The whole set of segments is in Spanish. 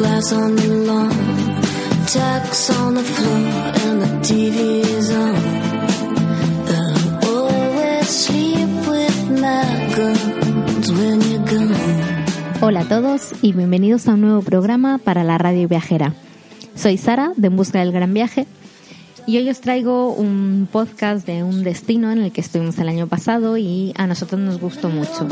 glass on the lawn. Tacks on the floor and the TV is on. I always sleep with my guns when you're gone. Hola a todos y bienvenidos a un nuevo programa para la radio viajera. Soy Sara de En Busca del Gran Viaje y hoy os traigo un podcast de un destino en el que estuvimos el año pasado y a nosotros nos gustó mucho.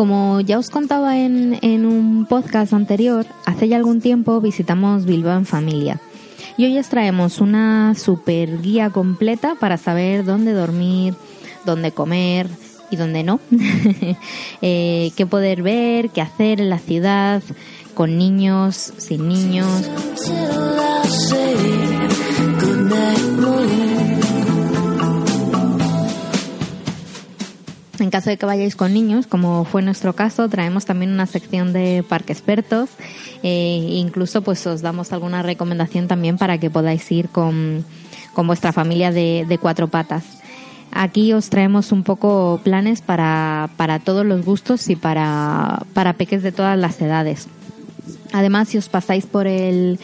Como ya os contaba en, en un podcast anterior, hace ya algún tiempo visitamos Bilbao en familia. Y hoy os traemos una super guía completa para saber dónde dormir, dónde comer y dónde no. Eh, qué poder ver, qué hacer en la ciudad, con niños, sin niños. En caso de que vayáis con niños, como fue nuestro caso, traemos también una sección de parque expertos. Eh, incluso pues os damos alguna recomendación también para que podáis ir con, con vuestra familia de, cuatro patas. Aquí os traemos un poco planes para, para todos los gustos y para, para peques de todas las edades. Además, si os pasáis por el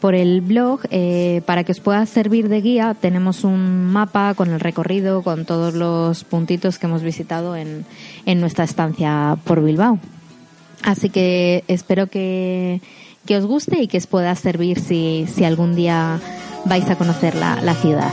por el blog, eh, para que os pueda servir de guía, tenemos un mapa con el recorrido, con todos los puntitos que hemos visitado en, en nuestra estancia por Bilbao. Así que espero que, que os guste y que os pueda servir si, si algún día vais a conocer la, la ciudad.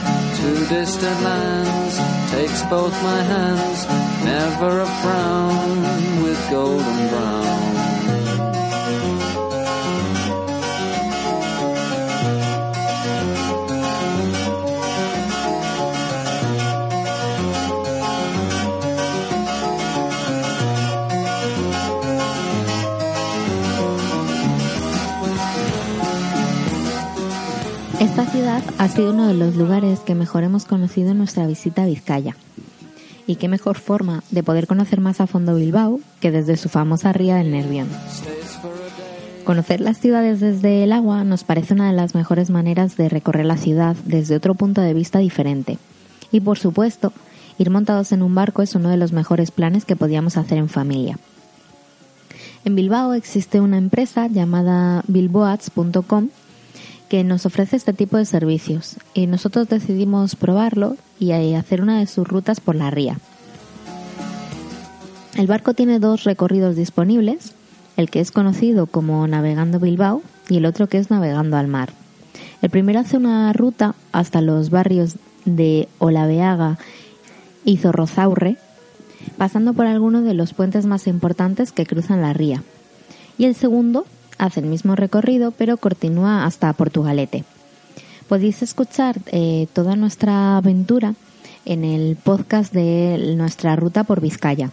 to distant lands takes both my hands never a frown with golden brown ciudad ha sido uno de los lugares que mejor hemos conocido en nuestra visita a Vizcaya. Y qué mejor forma de poder conocer más a fondo Bilbao que desde su famosa ría del Nervión. Conocer las ciudades desde el agua nos parece una de las mejores maneras de recorrer la ciudad desde otro punto de vista diferente. Y por supuesto, ir montados en un barco es uno de los mejores planes que podíamos hacer en familia. En Bilbao existe una empresa llamada bilboats.com que nos ofrece este tipo de servicios y nosotros decidimos probarlo y eh, hacer una de sus rutas por la ría. El barco tiene dos recorridos disponibles, el que es conocido como Navegando Bilbao y el otro que es Navegando al Mar. El primero hace una ruta hasta los barrios de Olaveaga y Zorrozaurre, pasando por algunos de los puentes más importantes que cruzan la ría. Y el segundo hace el mismo recorrido, pero continúa hasta Portugalete. Podéis escuchar eh, toda nuestra aventura en el podcast de nuestra ruta por Vizcaya.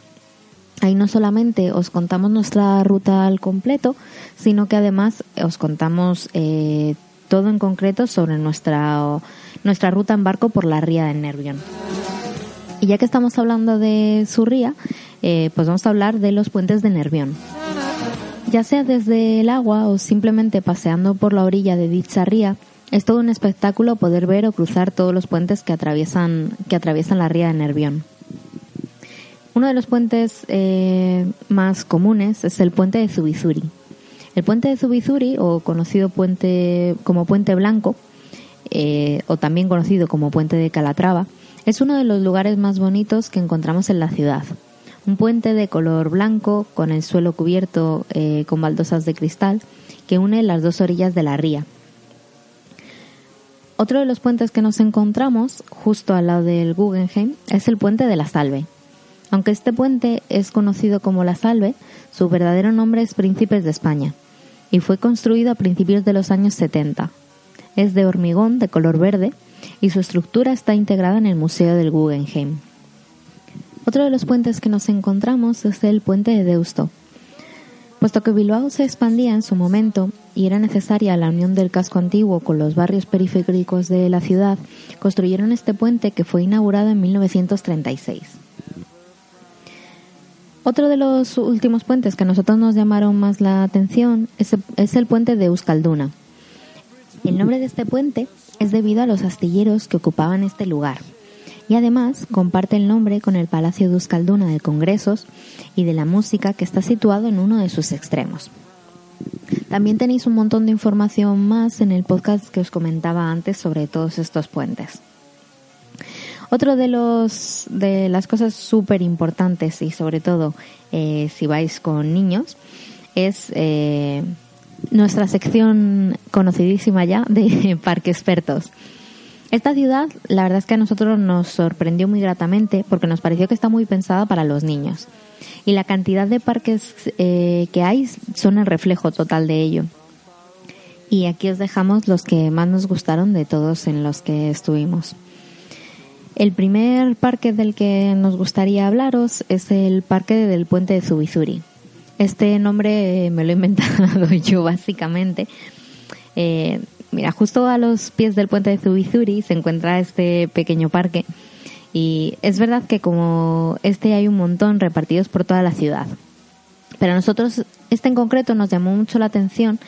Ahí no solamente os contamos nuestra ruta al completo, sino que además os contamos eh, todo en concreto sobre nuestra, nuestra ruta en barco por la ría del Nervión. Y ya que estamos hablando de su ría, eh, pues vamos a hablar de los puentes de Nervión. Ya sea desde el agua o simplemente paseando por la orilla de dicha ría, Es todo un espectáculo poder ver o cruzar todos los puentes que atraviesan, que atraviesan la ría de Nervión. Uno de los puentes eh, más comunes es el puente de Zubizuri. El puente de Zubizuri, o conocido puente como Puente Blanco, eh, o también conocido como Puente de Calatrava, es uno de los lugares más bonitos que encontramos en la ciudad. Un puente de color blanco con el suelo cubierto eh, con baldosas de cristal que une las dos orillas de la ría. Otro de los puentes que nos encontramos justo al lado del Guggenheim es el puente de la Salve. Aunque este puente es conocido como la Salve, su verdadero nombre es Príncipes de España y fue construido a principios de los años 70. Es de hormigón de color verde y su estructura está integrada en el Museo del Guggenheim. Otro de los puentes que nos encontramos es el puente de Deusto. Puesto que Bilbao se expandía en su momento y era necesaria la unión del casco antiguo con los barrios periféricos de la ciudad, construyeron este puente que fue inaugurado en 1936. Otro de los últimos puentes que a nosotros nos llamaron más la atención es, el puente de Euskalduna. El nombre de este puente es debido a los astilleros que ocupaban este lugar y además comparte el nombre con el Palacio de Euskalduna de Congresos y de la Música que está situado en uno de sus extremos. También tenéis un montón de información más en el podcast que os comentaba antes sobre todos estos puentes. Otro de los de las cosas súper importantes y sobre todo eh, si vais con niños es eh, nuestra sección conocidísima ya de Parque Expertos. Esta ciudad, la verdad es que a nosotros nos sorprendió muy gratamente porque nos pareció que está muy pensada para los niños. Y la cantidad de parques eh, que hay son el reflejo total de ello. Y aquí os dejamos los que más nos gustaron de todos en los que estuvimos. El primer parque del que nos gustaría hablaros es el parque del puente de Zubizuri. Este nombre me lo he inventado yo básicamente. Eh, mira, justo a los pies del puente de Zubizuri se encuentra este pequeño parque y es verdad que como este hay un montón repartidos por toda la ciudad. Pero a nosotros este en concreto nos llamó mucho la atención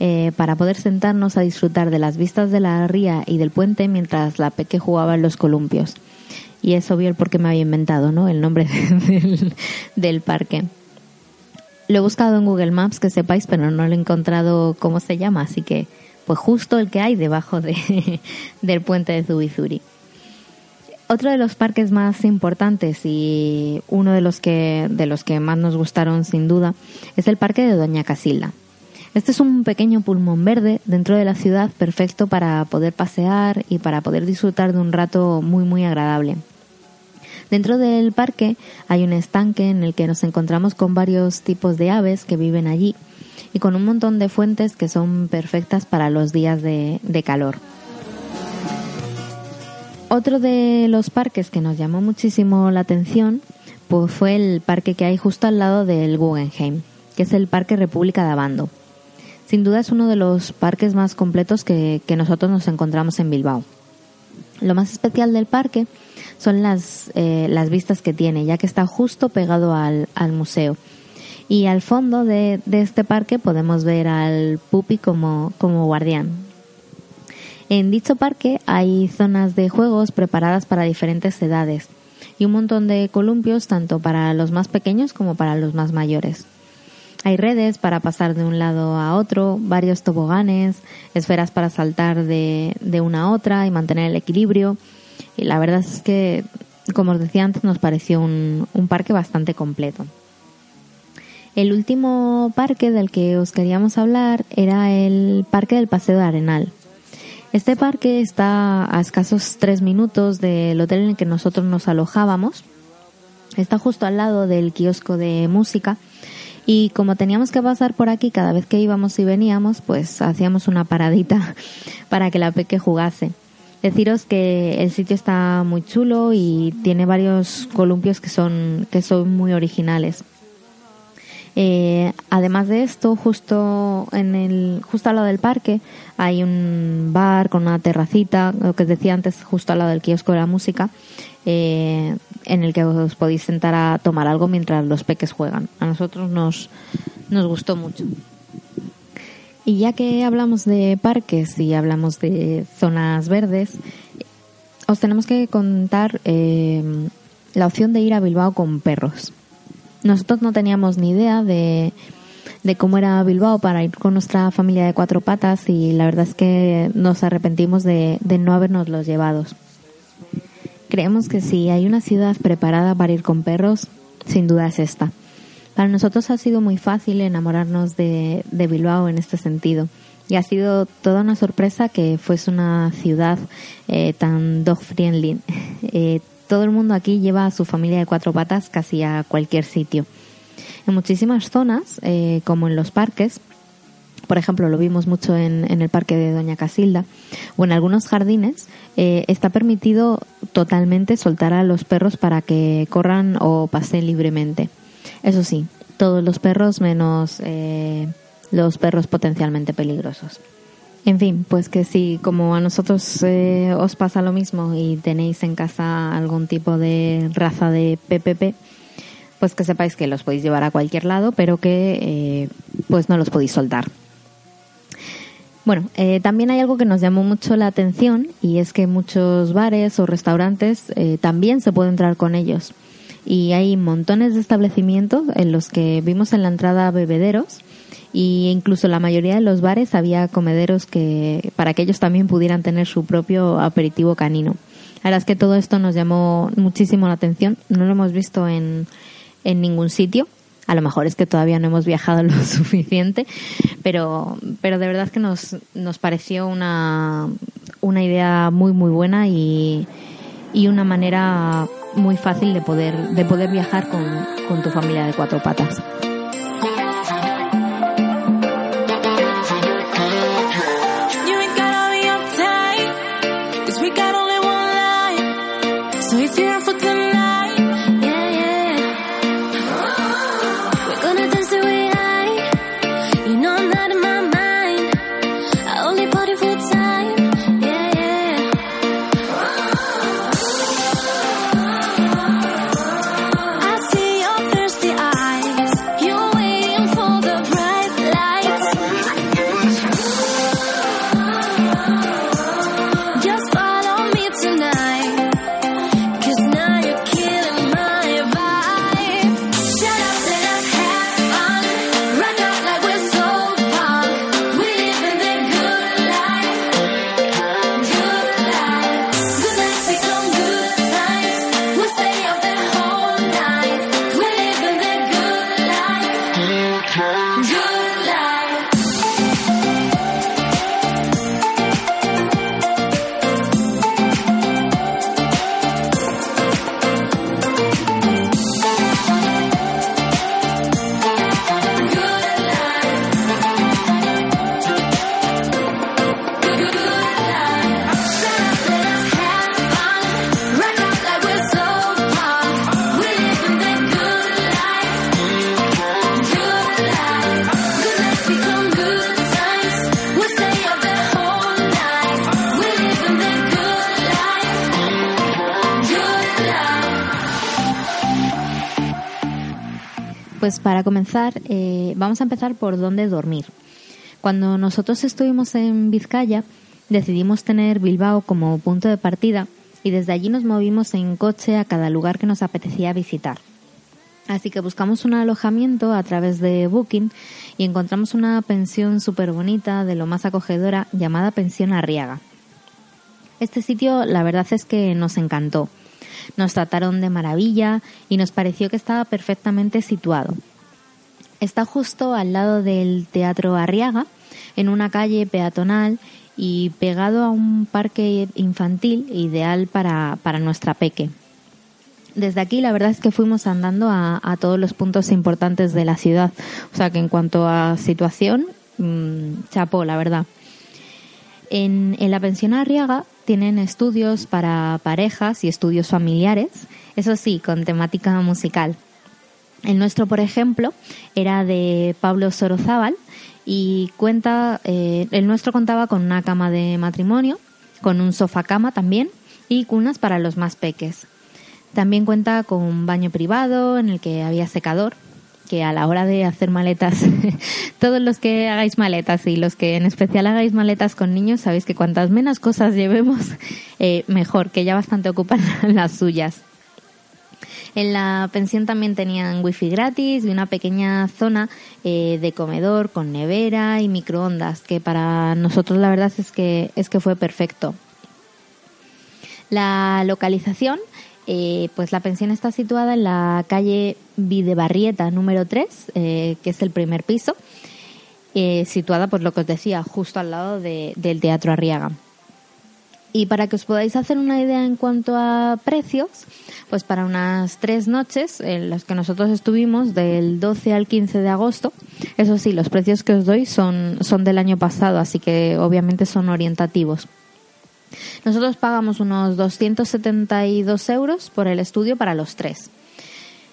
eh, para poder sentarnos a disfrutar de las vistas de la ría y del puente mientras la peque jugaba en los columpios. Y es obvio el por qué me había inventado ¿no? el nombre del, parque. Lo he buscado en Google Maps, que sepáis, pero no lo he encontrado cómo se llama, así que pues justo el que hay debajo de, del puente de Zubizuri. Otro de los parques más importantes y uno de los que de los que más nos gustaron sin duda es el parque de Doña Casilda. Este es un pequeño pulmón verde dentro de la ciudad perfecto para poder pasear y para poder disfrutar de un rato muy muy agradable. Dentro del parque hay un estanque en el que nos encontramos con varios tipos de aves que viven allí y con un montón de fuentes que son perfectas para los días de, calor. Otro de los parques que nos llamó muchísimo la atención pues fue el parque que hay justo al lado del Guggenheim, que es el Parque República de Abando. Sin duda es uno de los parques más completos que, nosotros nos encontramos en Bilbao. Lo más especial del parque son las, eh, las vistas que tiene, ya que está justo pegado al, museo. Y al fondo de, este parque podemos ver al pupi como, como guardián. En dicho parque hay zonas de juegos preparadas para diferentes edades y un montón de columpios tanto para los más pequeños como para los más mayores. Hay redes para pasar de un lado a otro, varios toboganes, esferas para saltar de, una a otra y mantener el equilibrio. Y la verdad es que, como os decía antes, nos pareció un, un parque bastante completo. El último parque del que os queríamos hablar era el Parque del Paseo de Arenal. Este parque está a escasos tres minutos del hotel en el que nosotros nos alojábamos. Está justo al lado del kiosco de música y como teníamos que pasar por aquí cada vez que íbamos y veníamos, pues hacíamos una paradita para que la peque jugase. Deciros que el sitio está muy chulo y tiene varios columpios que son, que son muy originales. Eh, además de esto, justo en el, justo al lado del parque hay un bar con una terracita, lo que os decía antes, justo al lado del kiosco de la música, eh, en el que os podéis sentar a tomar algo mientras los peques juegan. A nosotros nos, nos gustó mucho. Y ya que hablamos de parques y hablamos de zonas verdes, os tenemos que contar eh, la opción de ir a Bilbao con perros. Nosotros no teníamos ni idea de, de cómo era Bilbao para ir con nuestra familia de cuatro patas y la verdad es que nos arrepentimos de, de no habernos los llevados. Creemos que si hay una ciudad preparada para ir con perros, sin duda es esta. Para nosotros ha sido muy fácil enamorarnos de, de Bilbao en este sentido. Y ha sido toda una sorpresa que fuese una ciudad eh, tan dog friendly. Eh, todo el mundo aquí lleva a su familia de cuatro patas casi a cualquier sitio. En muchísimas zonas, eh, como en los parques, por ejemplo, lo vimos mucho en, en, el parque de Doña Casilda, o en algunos jardines, eh, está permitido totalmente soltar a los perros para que corran o pasen libremente. Eso sí, todos los perros menos eh, los perros potencialmente peligrosos. En fin, pues que si como a nosotros eh, os pasa lo mismo y tenéis en casa algún tipo de raza de PPP, pues que sepáis que los podéis llevar a cualquier lado, pero que eh, pues no los podéis soltar. Bueno, eh, también hay algo que nos llamó mucho la atención y es que muchos bares o restaurantes eh, también se puede entrar con ellos. Y hay montones de establecimientos en los que vimos en la entrada bebederos y incluso la mayoría de los bares había comederos que para que ellos también pudieran tener su propio aperitivo canino. La verdad es que todo esto nos llamó muchísimo la atención. No lo hemos visto en, en ningún sitio a lo mejor es que todavía no hemos viajado lo suficiente, pero, pero de verdad que nos, nos pareció una, una idea muy, muy buena y, y una manera muy fácil de poder, de poder viajar con, con tu familia de cuatro patas. Good. Pues para comenzar, eh, vamos a empezar por dónde dormir. Cuando nosotros estuvimos en Vizcaya, decidimos tener Bilbao como punto de partida y desde allí nos movimos en coche a cada lugar que nos apetecía visitar. Así que buscamos un alojamiento a través de Booking y encontramos una pensión súper bonita, de lo más acogedora, llamada Pensión Arriaga. Este sitio la verdad es que nos encantó. Nos trataron de maravilla y nos pareció que estaba perfectamente situado. Está justo al lado del Teatro Arriaga, en una calle peatonal y pegado a un parque infantil ideal para, para nuestra peque. Desde aquí la verdad es que fuimos andando a, todos los puntos importantes de la ciudad. O sea que en cuanto a situación, mmm, chapó, la verdad. En, la pensión Arriaga tienen estudios para parejas y estudios familiares, eso sí, con temática musical. El nuestro, por ejemplo, era de Pablo Sorozábal y cuenta, eh, el nuestro contaba con una cama de matrimonio, con un sofá cama también y cunas para los más peques. También cuenta con un baño privado en el que había secador. Que a la hora de hacer maletas, todos los que hagáis maletas y los que en especial hagáis maletas con niños, sabéis que cuantas menos cosas llevemos, eh, mejor, que ya bastante ocupan las suyas. En la pensión también tenían wifi gratis y una pequeña zona eh, de comedor con nevera y microondas, que para nosotros la verdad es que, es que fue perfecto. La localización, eh, pues la pensión está situada en la calle Videbarrieta número 3, eh, que es el primer piso, situada, pues lo que os decía, justo al lado del Teatro Arriaga. Y para que os podáis hacer una idea en cuanto a precios, pues para unas tres noches en las que nosotros estuvimos, del 12 al 15 de agosto, eso sí, los precios que os doy son, son del año pasado, así que obviamente son orientativos. Nosotros pagamos unos 272 euros por el estudio para los tres.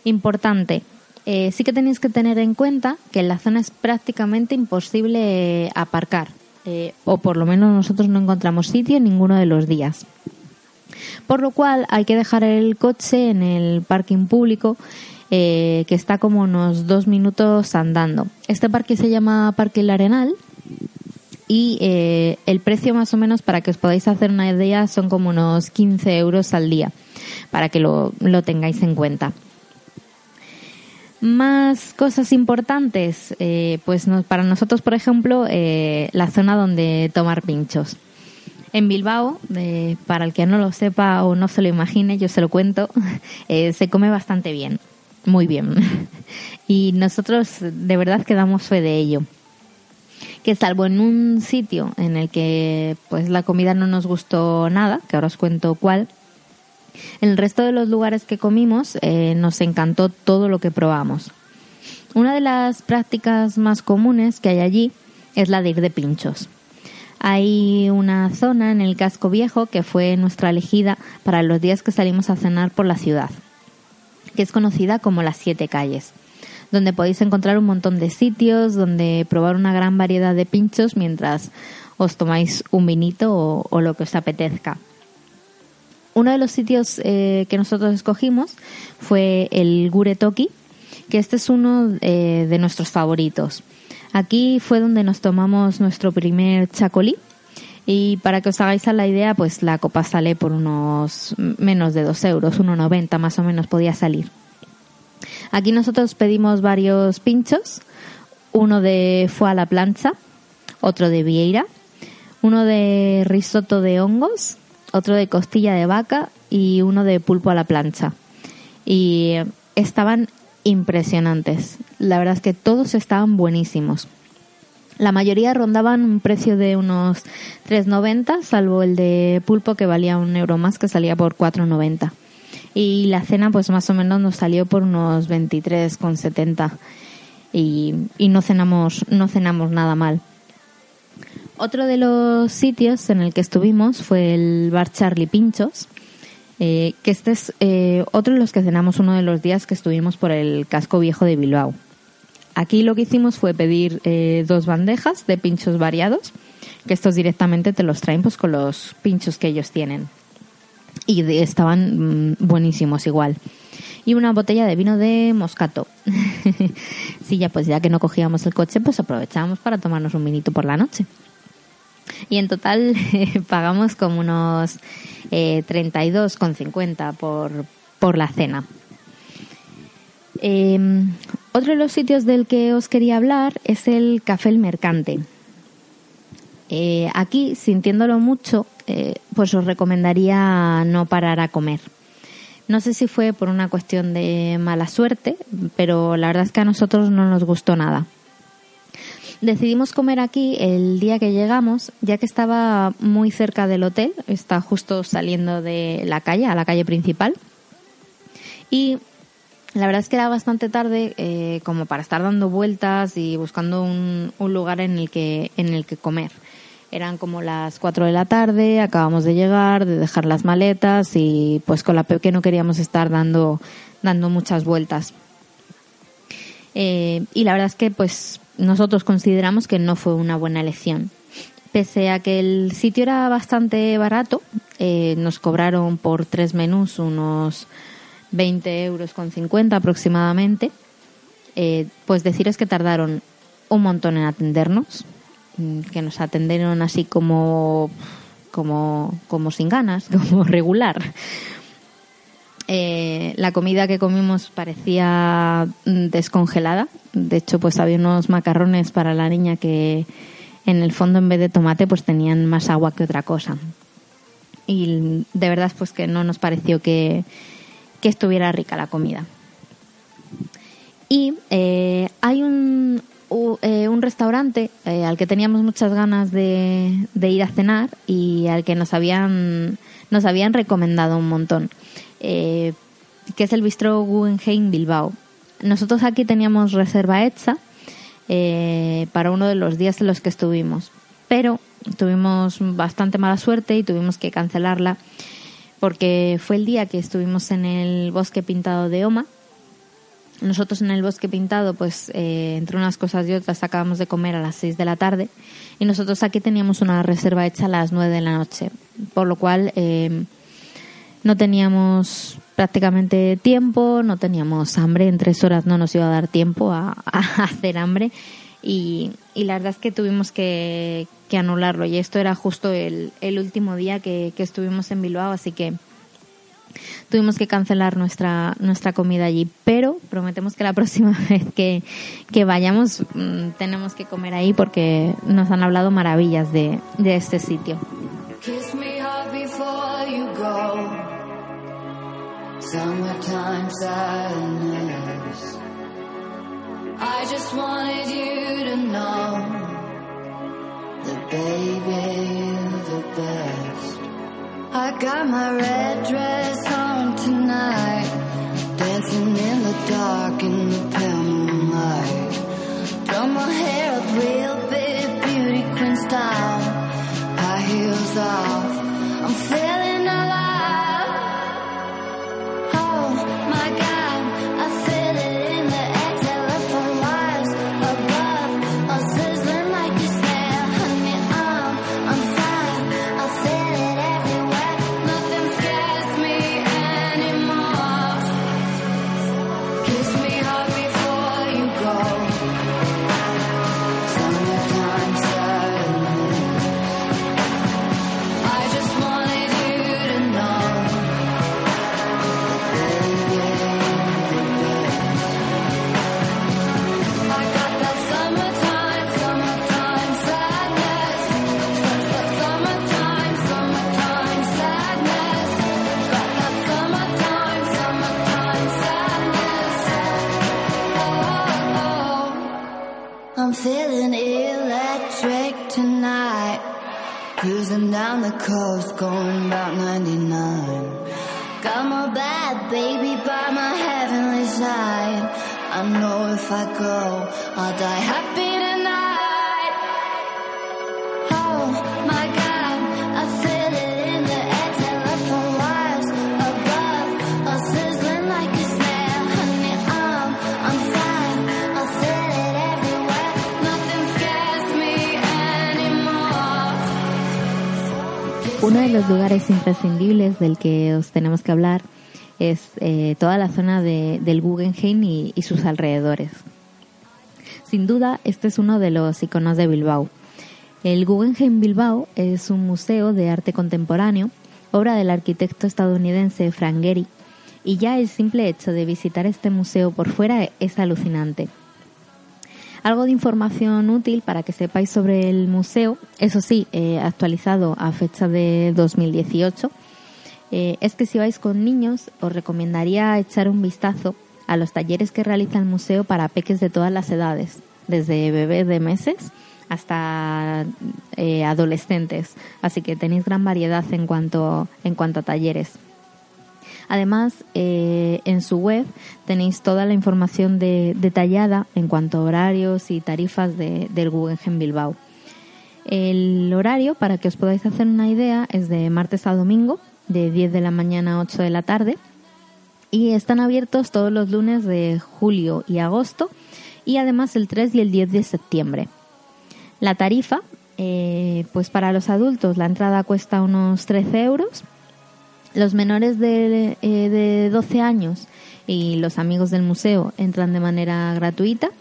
Importante, eh, sí que tenéis que tener en cuenta que en la zona es prácticamente imposible aparcar. Eh, o por lo menos nosotros no encontramos sitio ninguno de los días. Por lo cual hay que dejar el coche en el parking público eh, que está como unos dos minutos andando. Este parque se llama Parque El Arenal y eh, el precio más o menos para que os podáis hacer una idea son como unos 15 euros al día para que lo tengáis en cuenta. Más cosas importantes, eh, pues para nosotros, por ejemplo, eh, la zona donde tomar pinchos. En Bilbao, para el que no lo sepa o no se lo imagine, yo se lo cuento, se come bastante bien, muy bien. y nosotros de verdad que damos fe de ello. Que salvo en un sitio en el que pues la comida no nos gustó nada, que ahora os cuento cuál, en el resto de los lugares que comimos eh, nos encantó todo lo que probamos. Una de las prácticas más comunes que hay allí es la de ir de pinchos. Hay una zona en el casco viejo que fue nuestra elegida para los días que salimos a cenar por la ciudad, que es conocida como las siete calles, donde podéis encontrar un montón de sitios, donde probar una gran variedad de pinchos mientras os tomáis un vinito o, lo que os apetezca. Uno de los sitios eh, que nosotros escogimos fue el Guretoki, que este es uno eh, de nuestros favoritos. Aquí fue donde nos tomamos nuestro primer chacolí y para que os hagáis la idea, pues la copa sale por unos menos de 2 euros, 1,90 más o menos podía salir. Aquí nosotros pedimos varios pinchos, uno de fue a la plancha, otro de vieira, uno de risotto de hongos otro de costilla de vaca y uno de pulpo a la plancha. Y estaban impresionantes. La verdad es que todos estaban buenísimos. La mayoría rondaban un precio de unos 3,90, salvo el de pulpo que valía un euro más, que salía por 4,90. Y la cena, pues más o menos nos salió por unos 23,70. Y, y no cenamos, no cenamos nada mal. Otro de los sitios en el que estuvimos fue el bar Charlie Pinchos, eh, que este es eh, otro de los que cenamos uno de los días que estuvimos por el casco viejo de Bilbao. Aquí lo que hicimos fue pedir eh, dos bandejas de pinchos variados, que estos directamente te los traen pues con los pinchos que ellos tienen. Y estaban mm, buenísimos igual. Y una botella de vino de moscato. sí, ya pues ya que no cogíamos el coche, pues aprovechábamos para tomarnos un vinito por la noche y en total pagamos como unos eh, 32,50 por, por la cena. Em, otro de los sitios del que os quería hablar es el Café El Mercante. Eh, aquí, sintiéndolo mucho, eh, pues os recomendaría no parar a comer. No sé si fue por una cuestión de mala suerte, pero la verdad es que a nosotros no nos gustó nada. Decidimos comer aquí el día que llegamos, ya que estaba muy cerca del hotel, está justo saliendo de la calle, a la calle principal. Y la verdad es que era bastante tarde eh, como para estar dando vueltas y buscando un, lugar en el que en el que comer. Eran como las 4 de la tarde, acabamos de llegar, de dejar las maletas y pues con la que no queríamos estar dando dando muchas vueltas. Eh, y la verdad es que pues nosotros consideramos que no fue una buena elección. Pese a que el sitio era bastante barato, eh, nos cobraron por tres menús unos 20 euros con 50 aproximadamente. Eh, pues deciros que tardaron un montón en atendernos, que nos atendieron así como, como, como sin ganas, como regular. Eh, la comida que comimos parecía mm, descongelada. De hecho, pues había unos macarrones para la niña que en el fondo en vez de tomate pues tenían más agua que otra cosa. Y de verdad pues que no nos pareció que, que estuviera rica la comida. Y eh, hay un, un restaurante eh, al que teníamos muchas ganas de, de ir a cenar y al que nos habían, nos habían recomendado un montón, eh, que es el Bistro Guggenheim Bilbao. Nosotros aquí teníamos reserva hecha eh, para uno de los días en los que estuvimos, pero tuvimos bastante mala suerte y tuvimos que cancelarla porque fue el día que estuvimos en el bosque pintado de Oma. Nosotros en el bosque pintado, pues eh, entre unas cosas y otras, acabamos de comer a las 6 de la tarde y nosotros aquí teníamos una reserva hecha a las 9 de la noche, por lo cual eh, no teníamos prácticamente tiempo, no teníamos hambre, en tres horas no nos iba a dar tiempo a, hacer hambre y, y la verdad es que tuvimos que, que anularlo y esto era justo el, el último día que, que estuvimos en Bilbao, así que tuvimos que cancelar nuestra nuestra comida allí, pero prometemos que la próxima vez que, que vayamos mm, tenemos que comer ahí porque nos han hablado maravillas de, de este sitio. I got my red dress on tonight, dancing in the dark in the pale moonlight. Done my hair up real big, beauty queen style high heels off. I'm feeling alive. Oh my God, de los lugares imprescindibles del que os tenemos que hablar es eh, toda la zona de- del Guggenheim y, y sus alrededores. Sin duda, este es uno de los iconos de Bilbao. El Guggenheim Bilbao es un museo de arte contemporáneo, obra del arquitecto estadounidense Frank Gehry, y ya el simple hecho de visitar este museo por fuera es alucinante. Algo de información útil para que sepáis sobre el museo, eso sí, eh, actualizado a fecha de 2018, eh, es que si vais con niños os recomendaría echar un vistazo a los talleres que realiza el museo para peques de todas las edades, desde bebés de meses hasta eh, adolescentes. Así que tenéis gran variedad en cuanto, en cuanto a talleres. Además, eh, en su web tenéis toda la información de- detallada en cuanto a horarios y tarifas de- del Guggenheim Bilbao. El horario, para que os podáis hacer una idea, es de martes a domingo, de 10 de la mañana a 8 de la tarde. Y están abiertos todos los lunes de julio y agosto y además el 3 y el 10 de septiembre. La tarifa, eh, pues para los adultos la entrada cuesta unos 13 euros Los menores de, eh, de 12 años y los amigos del museo entran de manera gratuita.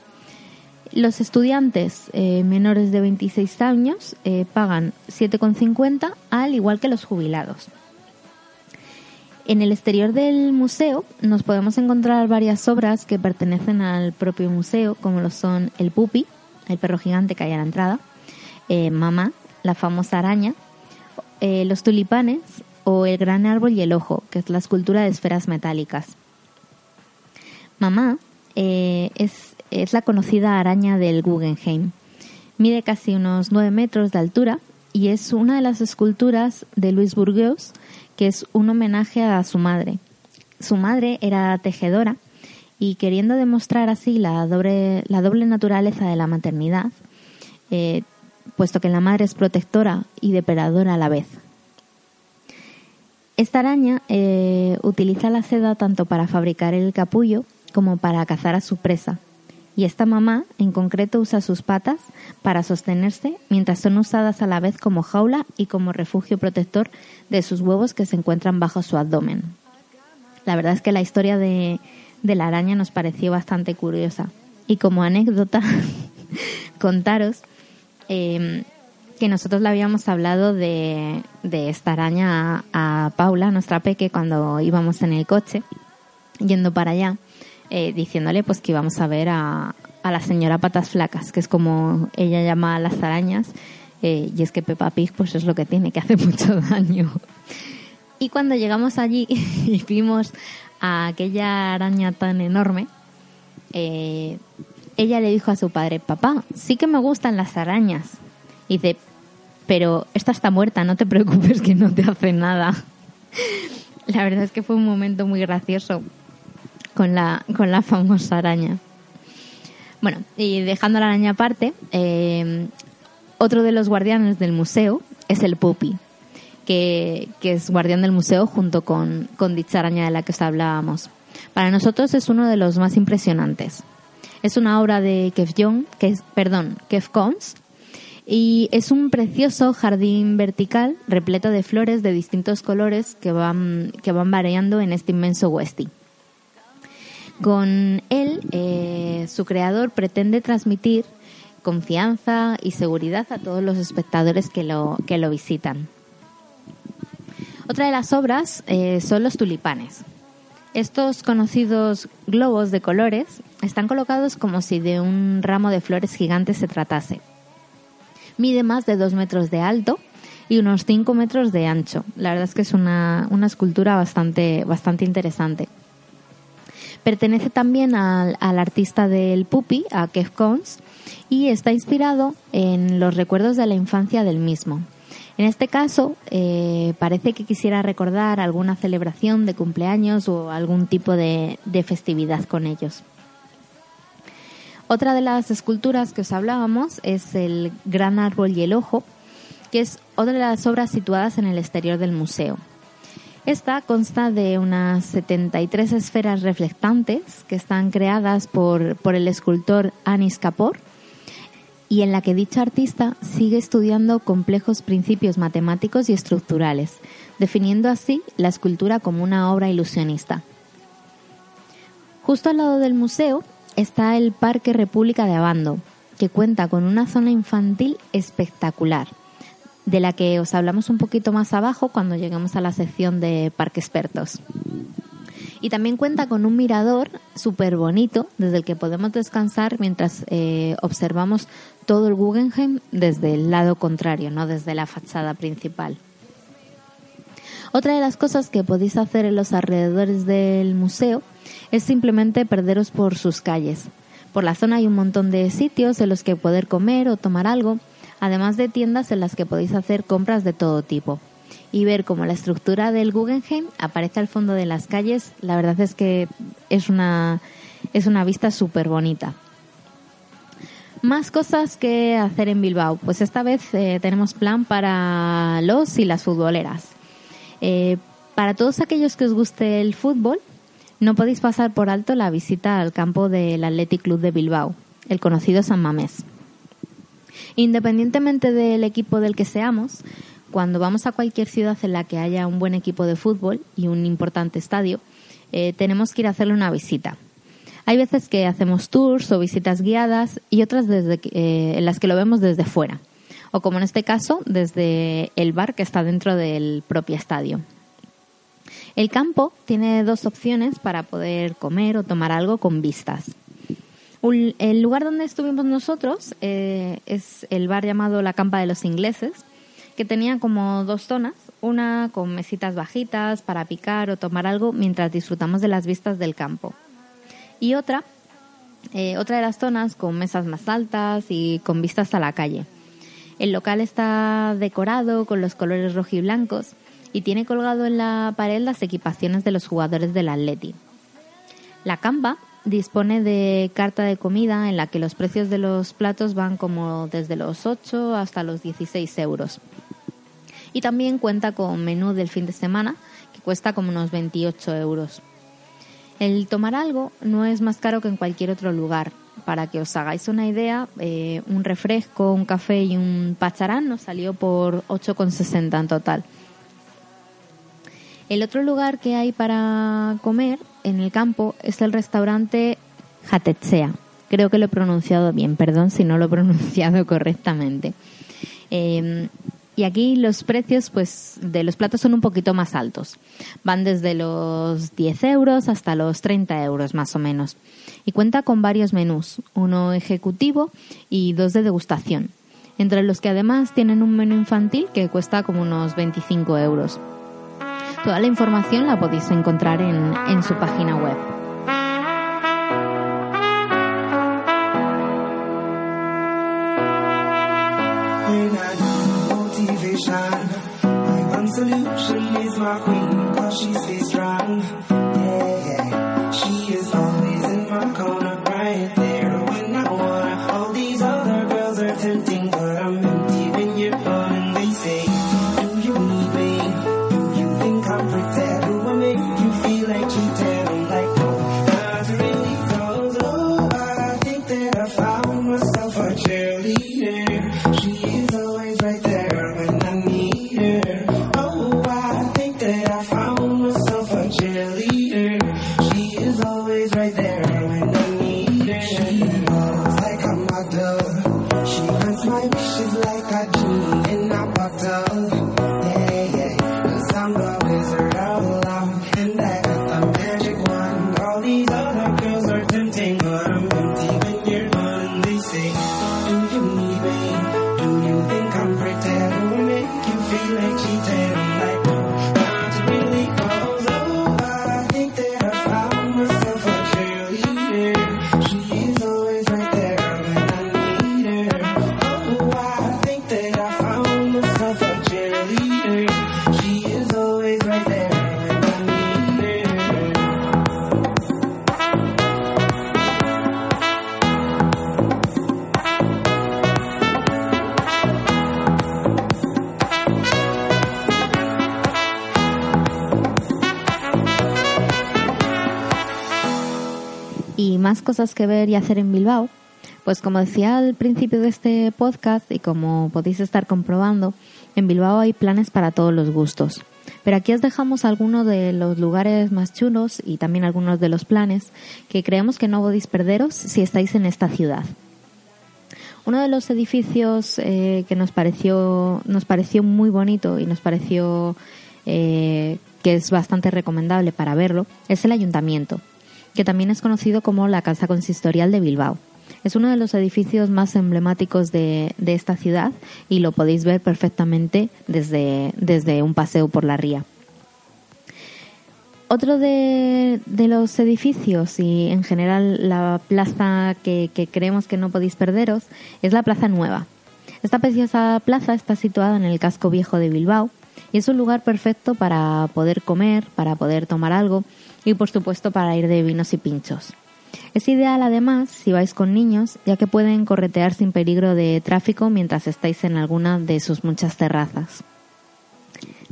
Los estudiantes eh, menores de 26 años eh, pagan 7,50 al igual que los jubilados. En el exterior del museo nos podemos encontrar varias obras que pertenecen al propio museo, como lo son el pupi, el perro gigante que hay a la entrada, eh, mamá, la famosa araña, los tulipanes o el gran árbol y el ojo, que es la escultura de esferas metálicas. Mamá eh, es, es la conocida araña del Guggenheim. Mide casi unos 9 metros de altura y es una de las esculturas de Luis Bourgeois, que es un homenaje a su madre. Su madre era tejedora y queriendo demostrar así la doble, la doble naturaleza de la maternidad, eh, puesto que la madre es protectora y depredadora a la vez. Esta araña eh, utiliza la seda tanto para fabricar el capullo como para cazar a su presa. Y esta mamá, en concreto, usa sus patas para sostenerse mientras son usadas a la vez como jaula y como refugio protector de sus huevos que se encuentran bajo su abdomen. La verdad es que la historia de, la araña nos pareció bastante curiosa. Y como anécdota, contaros em, que nosotros le habíamos hablado de, esta araña a, a, Paula, nuestra peque, cuando íbamos en el coche, yendo para allá. Eh, diciéndole pues que íbamos a ver a, a, la señora Patas Flacas, que es como ella llama a las arañas, eh, y es que Peppa Pig pues es lo que tiene, que hace mucho daño. Y cuando llegamos allí y vimos a aquella araña tan enorme, eh, ella le dijo a su padre, papá, sí que me gustan las arañas. Y dice, pero esta está muerta, no te preocupes que no te hace nada. La verdad es que fue un momento muy gracioso con la, con la famosa araña. Bueno, y dejando la araña aparte, eh, otro de los guardianes del museo es el Pupi, que, que, es guardián del museo junto con, con dicha araña de la que os hablábamos. Para nosotros es uno de los más impresionantes. Es una obra de Kev Young, que es, perdón, Kev Cons, y es un precioso jardín vertical repleto de flores de distintos colores que van, que van variando en este inmenso Westy. Con él, eh, su creador pretende transmitir confianza y seguridad a todos los espectadores que lo, que lo visitan. Otra de las obras eh, son los tulipanes. Estos conocidos globos de colores están colocados como si de un ramo de flores gigantes se tratase. Mide más de dos metros de alto y unos cinco metros de ancho. La verdad es que es una, una escultura bastante, bastante interesante. Pertenece también al, artista del Puppy, a Kev Cons, y está inspirado en los recuerdos de la infancia del mismo. En este caso, eh, parece que quisiera recordar alguna celebración de cumpleaños o algún tipo de, de, festividad con ellos. Otra de las esculturas que os hablábamos es el Gran Árbol y el Ojo, que es otra de las obras situadas en el exterior del museo. Esta consta de unas 73 esferas reflectantes que están creadas por, por el escultor Anis Kapoor y en la que dicha artista sigue estudiando complejos principios matemáticos y estructurales, definiendo así la escultura como una obra ilusionista. Justo al lado del museo está el Parque República de Abando, que cuenta con una zona infantil espectacular de la que os hablamos un poquito más abajo cuando lleguemos a la sección de Parque Expertos. Y también cuenta con un mirador súper bonito desde el que podemos descansar mientras eh, observamos todo el Guggenheim desde el lado contrario, no desde la fachada principal. Otra de las cosas que podéis hacer en los alrededores del museo es simplemente perderos por sus calles. Por la zona hay un montón de sitios en los que poder comer o tomar algo además de tiendas en las que podéis hacer compras de todo tipo. Y ver cómo la estructura del Guggenheim aparece al fondo de las calles, la verdad es que es una, es una vista súper bonita. Más cosas que hacer en Bilbao. Pues esta vez eh, tenemos plan para los y las futboleras. Eh, para todos aquellos que os guste el fútbol, no podéis pasar por alto la visita al campo del Athletic Club de Bilbao, el conocido San Mamés. Independientemente del equipo del que seamos, cuando vamos a cualquier ciudad en la que haya un buen equipo de fútbol y un importante estadio, eh, tenemos que ir a hacerle una visita. Hay veces que hacemos tours o visitas guiadas y otras eh, en las que lo vemos desde fuera, o como en este caso, desde el bar que está dentro del propio estadio. El campo tiene dos opciones para poder comer o tomar algo con vistas. El lugar donde estuvimos nosotros eh, es el bar llamado La Campa de los Ingleses, que tenía como dos zonas, una con mesitas bajitas para picar o tomar algo mientras disfrutamos de las vistas del campo. Y otra, eh, otra de las zonas con mesas más altas y con vistas a la calle. El local está decorado con los colores rojo y blancos y tiene colgado en la pared las equipaciones de los jugadores del Atleti. La campa dispone de carta de comida en la que los precios de los platos van como desde los 8 hasta los 16 euros. Y también cuenta con menú del fin de semana que cuesta como unos 28 euros. El tomar algo no es más caro que en cualquier otro lugar. Para que os hagáis una idea, eh, un refresco, un café y un pacharán nos salió por 8,60 en total. El otro lugar que hay para comer en el campo es el restaurante Jatetsea. Creo que lo he pronunciado bien, perdón si no lo he pronunciado correctamente. Em, y aquí los precios pues, de los platos son un poquito más altos. Van desde los 10 euros hasta los 30 euros más o menos. Y cuenta con varios menús, uno ejecutivo y dos de degustación. Entre los que además tienen un menú infantil que cuesta como unos 25 euros. Toda la información la podéis encontrar en, en su página web. Cosas que ver y hacer en Bilbao, pues como decía al principio de este podcast y como podéis estar comprobando, en Bilbao hay planes para todos los gustos. Pero aquí os dejamos algunos de los lugares más chulos y también algunos de los planes que creemos que no podéis perderos si estáis en esta ciudad. Uno de los edificios eh, que nos pareció, nos pareció muy bonito y nos pareció eh, que es bastante recomendable para verlo es el ayuntamiento, que también es conocido como la Casa Consistorial de Bilbao. Es uno de los edificios más emblemáticos de, de esta ciudad y lo podéis ver perfectamente desde, desde un paseo por la ría. Otro de, de los edificios y en general la plaza que, que creemos que no podéis perderos es la Plaza Nueva. Esta preciosa plaza está situada en el casco viejo de Bilbao y es un lugar perfecto para poder comer, para poder tomar algo y por supuesto para ir de vinos y pinchos. Es ideal además si vais con niños, ya que pueden corretear sin peligro de tráfico mientras estáis en alguna de sus muchas terrazas.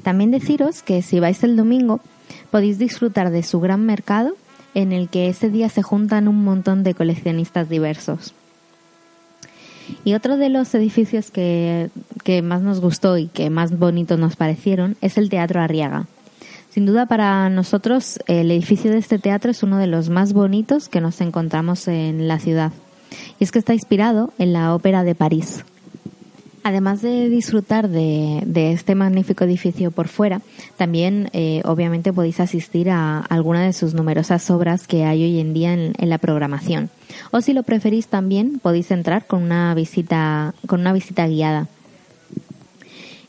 También deciros que si vais el domingo podéis disfrutar de su gran mercado en el que ese día se juntan un montón de coleccionistas diversos. Y otro de los edificios que, que más nos gustó y que más bonitos nos parecieron es el Teatro Arriaga. Sin duda para nosotros el edificio de este teatro es uno de los más bonitos que nos encontramos en la ciudad. Y es que está inspirado en la Ópera de París. Además de disfrutar de, este magnífico edificio por fuera, también eh, obviamente podéis asistir a alguna de sus numerosas obras que hay hoy en día en, en, la programación. O si lo preferís también podéis entrar con una visita, con una visita guiada.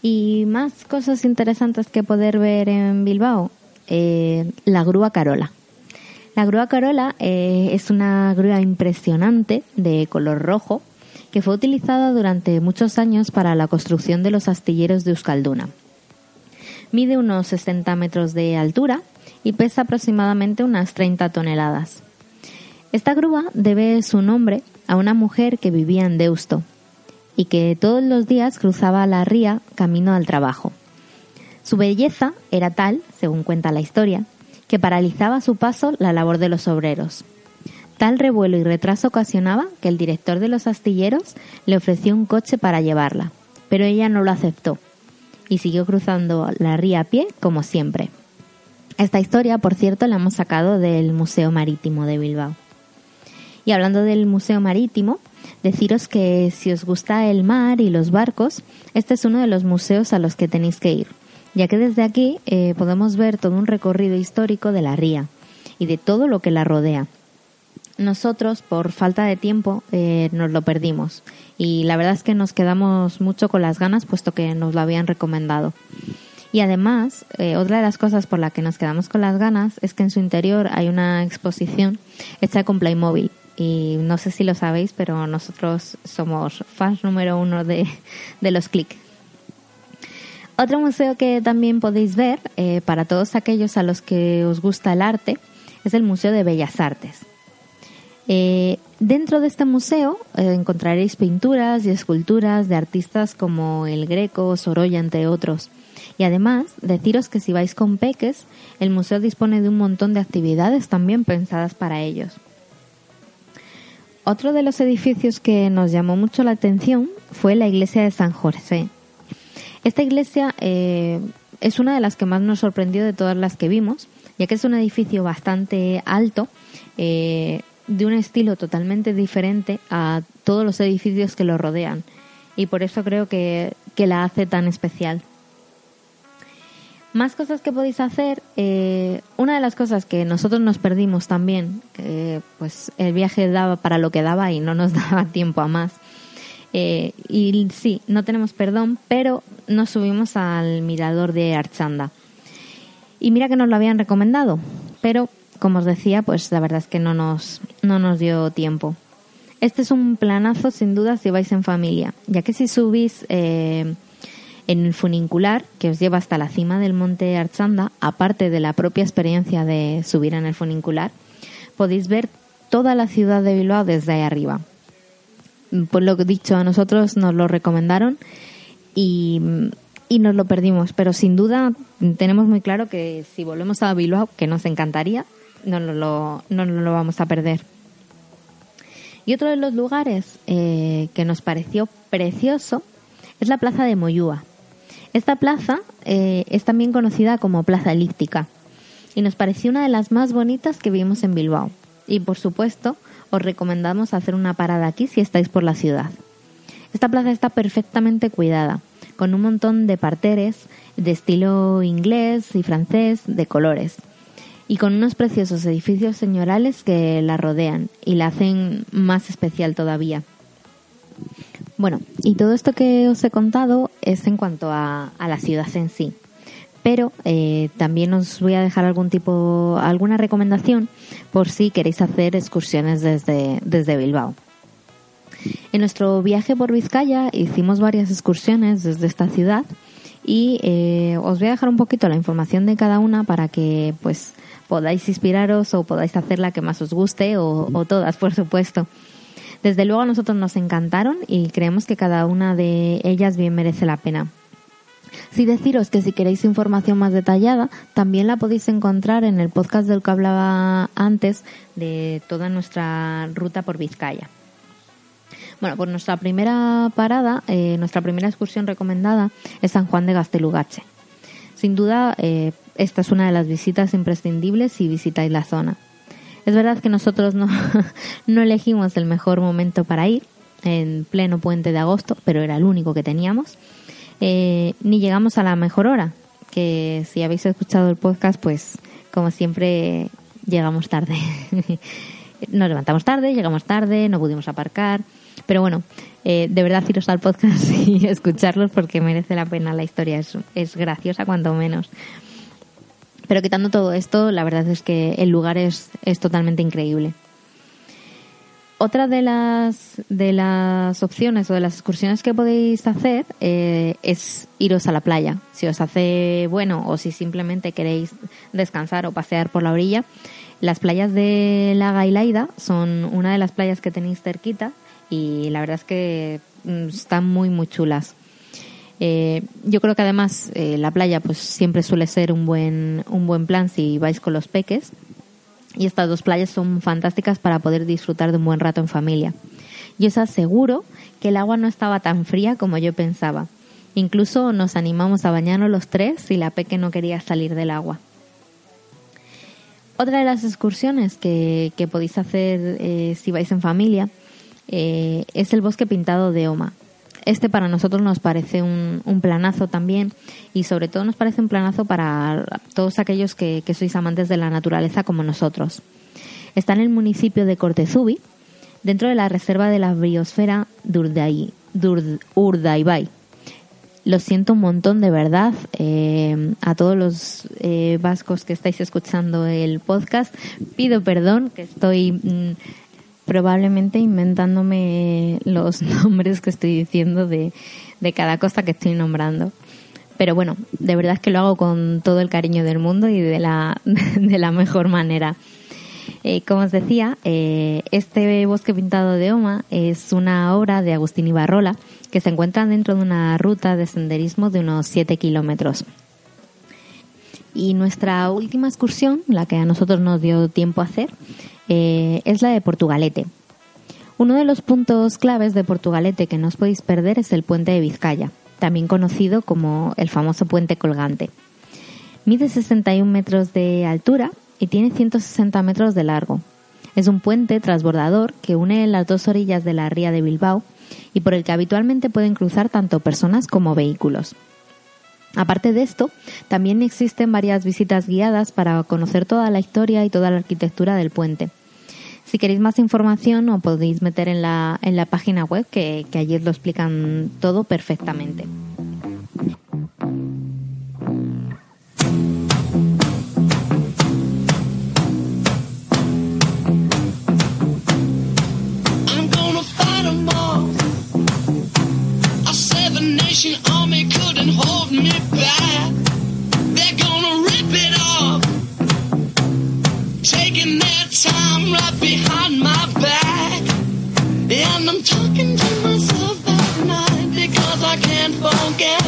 Y más cosas interesantes que poder ver en Bilbao, eh, la grúa Carola. La grúa Carola eh, es una grúa impresionante de color rojo que fue utilizada durante muchos años para la construcción de los astilleros de Euskalduna. Mide unos 60 metros de altura y pesa aproximadamente unas 30 toneladas. Esta grúa debe su nombre a una mujer que vivía en Deusto y que todos los días cruzaba la ría camino al trabajo. Su belleza era tal, según cuenta la historia, que paralizaba a su paso la labor de los obreros. Tal revuelo y retraso ocasionaba que el director de los astilleros le ofreció un coche para llevarla, pero ella no lo aceptó y siguió cruzando la ría a pie como siempre. Esta historia, por cierto, la hemos sacado del Museo Marítimo de Bilbao. Y hablando del Museo Marítimo, deciros que si os gusta el mar y los barcos, este es uno de los museos a los que tenéis que ir, ya que desde aquí eh, podemos ver todo un recorrido histórico de la ría y de todo lo que la rodea nosotros, por falta de tiempo, eh, nos lo perdimos. Y la verdad es que nos quedamos mucho con las ganas, puesto que nos lo habían recomendado. Y además, eh, otra de las cosas por la que nos quedamos con las ganas es que en su interior hay una exposición hecha con Playmobil. Y no sé si lo sabéis, pero nosotros somos fans número uno de, de los click. Otro museo que también podéis ver, eh, para todos aquellos a los que os gusta el arte, es el Museo de Bellas Artes. Eh, dentro de este museo eh, encontraréis pinturas y esculturas de artistas como el Greco, Sorolla, entre otros. Y además, deciros que si vais con peques, el museo dispone de un montón de actividades también pensadas para ellos. Otro de los edificios que nos llamó mucho la atención fue la iglesia de San José. Esta iglesia eh, es una de las que más nos sorprendió de todas las que vimos, ya que es un edificio bastante alto, eh, de un estilo totalmente diferente a todos los edificios que lo rodean y por eso creo que, que la hace tan especial. Más cosas que podéis hacer. Eh, una de las cosas que nosotros nos perdimos también, que pues el viaje daba para lo que daba y no nos daba tiempo a más. Eh, y sí, no tenemos perdón, pero nos subimos al mirador de Archanda. Y mira que nos lo habían recomendado, pero como os decía, pues la verdad es que no nos, no nos dio tiempo. Este es un planazo sin duda si vais en familia, ya que si subís eh, en el funicular que os lleva hasta la cima del monte Archanda, aparte de la propia experiencia de subir en el funicular, podéis ver toda la ciudad de Bilbao desde ahí arriba. Por lo que dicho, a nosotros nos lo recomendaron y, y nos lo perdimos, pero sin duda tenemos muy claro que si volvemos a Bilbao, que nos encantaría, no, lo, no, lo vamos a perder. Y otro de los lugares eh, que nos pareció precioso es la Plaza de Moyúa. Esta plaza eh, es también conocida como Plaza Elíptica y nos pareció una de las más bonitas que vimos en Bilbao. Y por supuesto, os recomendamos hacer una parada aquí si estáis por la ciudad. Esta plaza está perfectamente cuidada, con un montón de parteres de estilo inglés y francés de colores y con unos preciosos edificios señorales que la rodean y la hacen más especial todavía. Bueno, y todo esto que os he contado es en cuanto a, la ciudad en sí. Pero eh, también os voy a dejar algún tipo, alguna recomendación por si queréis hacer excursiones desde, desde Bilbao. En nuestro viaje por Vizcaya hicimos varias excursiones desde esta ciudad y eh, os voy a dejar un poquito la información de cada una para que pues podáis inspiraros o podáis hacer la que más os guste o, todas, por supuesto. Desde luego a nosotros nos encantaron y creemos que cada una de ellas bien merece la pena. Sí deciros que si queréis información más detallada, también la podéis encontrar en el podcast del que hablaba antes de toda nuestra ruta por Vizcaya. Bueno, pues nuestra primera parada, eh, nuestra primera excursión recomendada es San Juan de Gastelugache. Sin duda, eh, esta es una de las visitas imprescindibles si visitáis la zona. Es verdad que nosotros no, no elegimos el mejor momento para ir, en pleno puente de agosto, pero era el único que teníamos. Eh, ni llegamos a la mejor hora, que si habéis escuchado el podcast, pues como siempre llegamos tarde. Nos levantamos tarde, llegamos tarde, no pudimos aparcar, pero bueno, eh, de verdad iros al podcast y escucharlos porque merece la pena la historia, es, es graciosa cuanto menos. Pero quitando todo esto, la verdad es que el lugar es, es totalmente increíble. Otra de las, de las opciones o de las excursiones que podéis hacer eh, es iros a la playa. Si os hace bueno o si simplemente queréis descansar o pasear por la orilla, las playas de la Gailaida son una de las playas que tenéis cerquita y la verdad es que mm, están muy, muy chulas. Eh, yo creo que además eh, la playa pues siempre suele ser un buen, un buen plan si vais con los peques y estas dos playas son fantásticas para poder disfrutar de un buen rato en familia. Y os aseguro que el agua no estaba tan fría como yo pensaba. Incluso nos animamos a bañarnos los tres si la peque no quería salir del agua. Otra de las excursiones que, podéis hacer eh, si vais en familia es el bosque pintado de Oma. Este para nosotros nos parece un, planazo también y sobre todo nos parece un planazo para todos aquellos que, sois amantes de la naturaleza como nosotros. Está en el municipio de Cortezubi, dentro de la reserva de la biosfera de. Lo siento un montón de verdad eh, a todos los eh, vascos que estáis escuchando el podcast. Pido perdón que estoy mm, probablemente inventándome los nombres que estoy diciendo de, cada cosa que estoy nombrando. Pero bueno, de verdad es que lo hago con todo el cariño del mundo y de la, de la mejor manera. Eh, como os decía, eh, este bosque pintado de Oma es una obra de Agustín Ibarrola que se encuentra dentro de una ruta de senderismo de unos 7 kilómetros. Y nuestra última excursión, la que a nosotros nos dio tiempo a hacer, eh, es la de Portugalete. Uno de los puntos claves de Portugalete que no os podéis perder es el puente de Vizcaya, también conocido como el famoso puente colgante. Mide 61 metros de altura y tiene 160 metros de largo. Es un puente transbordador que une las dos orillas de la ría de Bilbao y por el que habitualmente pueden cruzar tanto personas como vehículos. Aparte de esto, también existen varias visitas guiadas para conocer toda la historia y toda la arquitectura del puente. Si queréis más información, os podéis meter en la, en la página web que, que allí lo explican todo perfectamente. Salvation Army couldn't hold me back. They're gonna rip it off, taking their time right behind my back. And I'm talking to myself at night because I can't forget.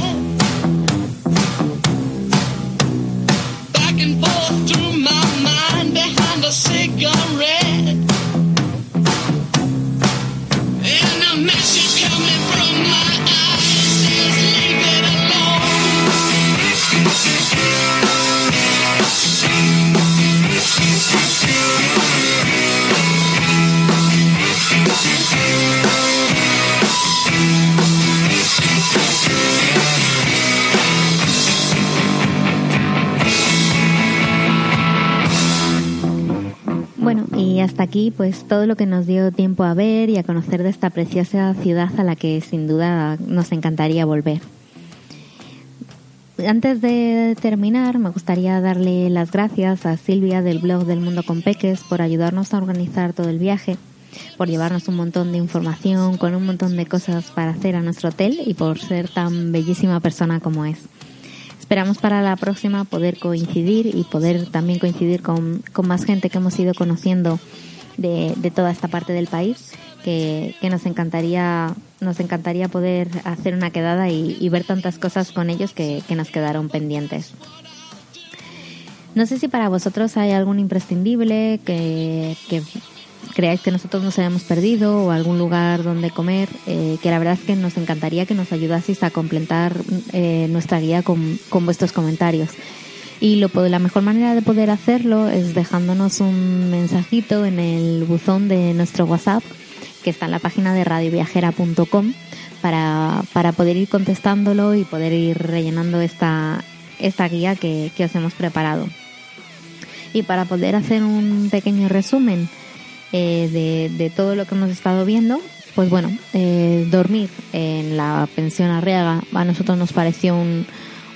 Back and forth through my mind behind a cigarette. Hasta aquí pues todo lo que nos dio tiempo a ver y a conocer de esta preciosa ciudad a la que sin duda nos encantaría volver. Antes de terminar, me gustaría darle las gracias a Silvia del blog del Mundo con Peques por ayudarnos a organizar todo el viaje, por llevarnos un montón de información con un montón de cosas para hacer a nuestro hotel y por ser tan bellísima persona como es. Esperamos para la próxima poder coincidir y poder también coincidir con, más gente que hemos ido conociendo de, toda esta parte del país, que, nos encantaría nos encantaría poder hacer una quedada y, ver tantas cosas con ellos que, nos quedaron pendientes. No sé si para vosotros hay algún imprescindible que, creáis que nosotros nos hayamos perdido o algún lugar donde comer, eh, que la verdad es que nos encantaría que nos ayudaseis a completar eh, nuestra guía con, con vuestros comentarios. Y lo, la mejor manera de poder hacerlo es dejándonos un mensajito en el buzón de nuestro WhatsApp, que está en la página de radioviajera.com, para, para poder ir contestándolo y poder ir rellenando esta, esta guía que, que os hemos preparado. Y para poder hacer un pequeño resumen eh, de, de todo lo que hemos estado viendo, pues bueno, eh, dormir en la pensión Arriaga a nosotros nos pareció un,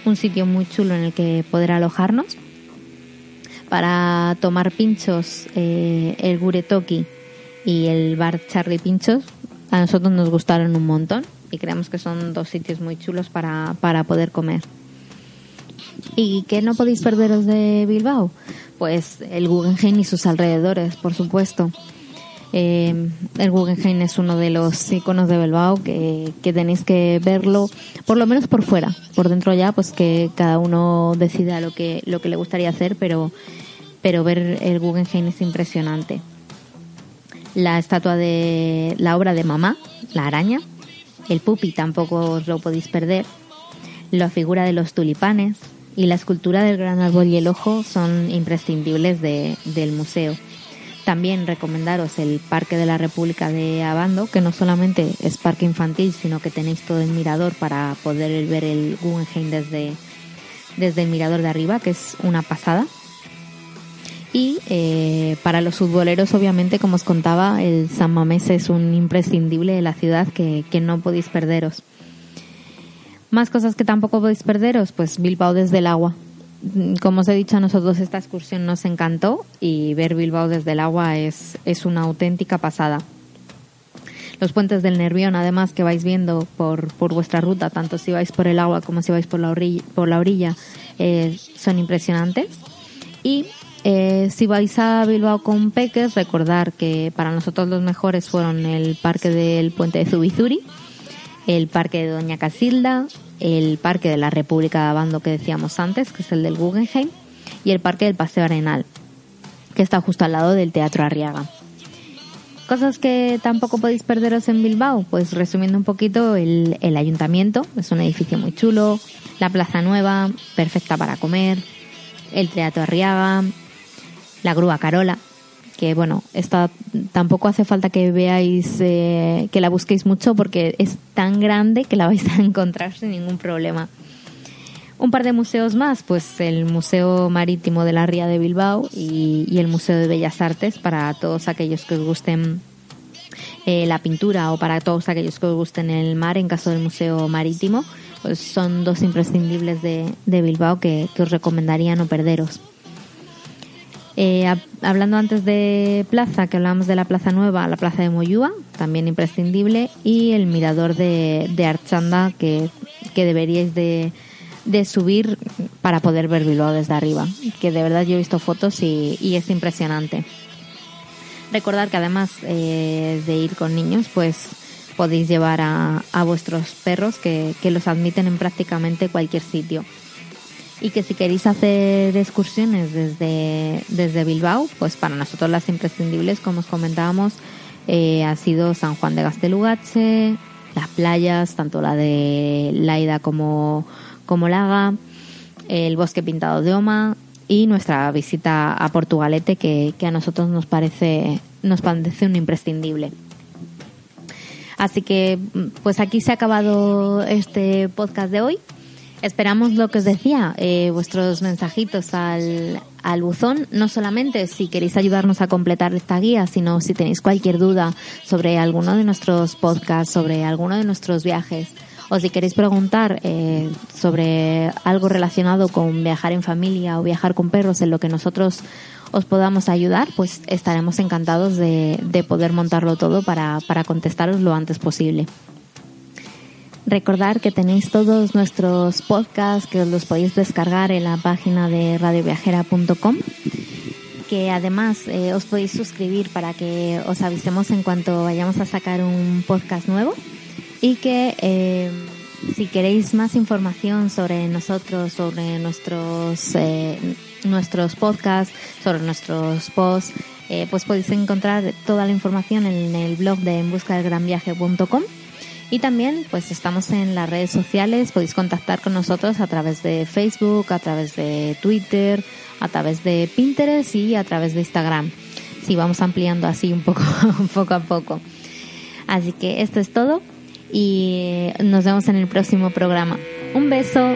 un sitio muy chulo en el que poder alojarnos. Para tomar pinchos, eh, el Guretoki y el bar Charlie Pinchos a nosotros nos gustaron un montón y creemos que son dos sitios muy chulos para, para poder comer. ¿Y qué no podéis perderos de Bilbao? Pues el Guggenheim y sus alrededores, por supuesto. Eh, el Guggenheim es uno de los iconos de Bilbao que, que, tenéis que verlo, por lo menos por fuera. Por dentro ya, pues que cada uno decida lo que, lo que le gustaría hacer, pero, pero ver el Guggenheim es impresionante. La estatua de la obra de mamá, la araña, el pupi tampoco os lo podéis perder, la figura de los tulipanes y la escultura del gran árbol y el ojo son imprescindibles de, del museo. También recomendaros el Parque de la República de Abando, que no solamente es parque infantil, sino que tenéis todo el mirador para poder ver el Guggenheim desde, desde el mirador de arriba, que es una pasada. Y eh, para los futboleros, obviamente, como os contaba, el San Mamés es un imprescindible de la ciudad que, que no podéis perderos. Más cosas que tampoco podéis perderos, pues Bilbao desde el agua como os he dicho, a nosotros esta excursión nos encantó y ver Bilbao desde el agua es, es una auténtica pasada. Los puentes del Nervión, además, que vais viendo por, por vuestra ruta, tanto si vais por el agua como si vais por la orilla, por la orilla eh, son impresionantes. Y eh, si vais a Bilbao con peques, recordar que para nosotros los mejores fueron el parque del puente de Zubizuri, el parque de Doña Casilda, el Parque de la República de Abando que decíamos antes, que es el del Guggenheim, y el Parque del Paseo Arenal, que está justo al lado del Teatro Arriaga. Cosas que tampoco podéis perderos en Bilbao, pues resumiendo un poquito, el, el ayuntamiento, es un edificio muy chulo, la Plaza Nueva, perfecta para comer, el Teatro Arriaga, la Grúa Carola, que bueno, esta tampoco hace falta que veáis, eh, que la busquéis mucho porque es tan grande que la vais a encontrar sin ningún problema. Un par de museos más, pues el Museo Marítimo de la Ría de Bilbao y, el Museo de Bellas Artes para todos aquellos que os gusten eh, la pintura o para todos aquellos que os gusten el mar en caso del Museo Marítimo, pues son dos imprescindibles de, de Bilbao que, que os recomendaría no perderos. Eh, hablando antes de plaza, que hablamos de la Plaza Nueva, la Plaza de Moyúa, también imprescindible, y el mirador de, de Archanda, que, que deberíais de, de, subir para poder ver Bilbao desde arriba, que de verdad yo he visto fotos y, y es impresionante. Recordar que además eh, de ir con niños, pues podéis llevar a, a vuestros perros que, que los admiten en prácticamente cualquier sitio y que si queréis hacer excursiones desde, desde Bilbao, pues para nosotros las imprescindibles, como os comentábamos, eh, ha sido San Juan de Gastelugache, las playas, tanto la de Laida como, como Laga, el bosque pintado de Oma y nuestra visita a Portugalete que, que a nosotros nos parece, nos parece un imprescindible. Así que, pues aquí se ha acabado este podcast de hoy. Esperamos lo que os decía, eh, vuestros mensajitos al, al buzón, no solamente si queréis ayudarnos a completar esta guía, sino si tenéis cualquier duda sobre alguno de nuestros podcasts, sobre alguno de nuestros viajes, o si queréis preguntar eh, sobre algo relacionado con viajar en familia o viajar con perros, en lo que nosotros os podamos ayudar, pues estaremos encantados de, de poder montarlo todo para, para contestaros lo antes posible. Recordar que tenéis todos nuestros podcasts que os los podéis descargar en la página de radioviajera.com que además eh, os podéis suscribir para que os avisemos en cuanto vayamos a sacar un podcast nuevo y que eh, si queréis más información sobre nosotros, sobre nuestros eh, nuestros podcasts, sobre nuestros posts, eh, pues podéis encontrar toda la información en el blog de enbuscadelgranviaje.com y también pues estamos en las redes sociales, podéis contactar con nosotros a través de Facebook, a través de Twitter, a través de Pinterest y a través de Instagram. Sí, vamos ampliando así un poco, poco a poco. Así que esto es todo y nos vemos en el próximo programa. Un beso.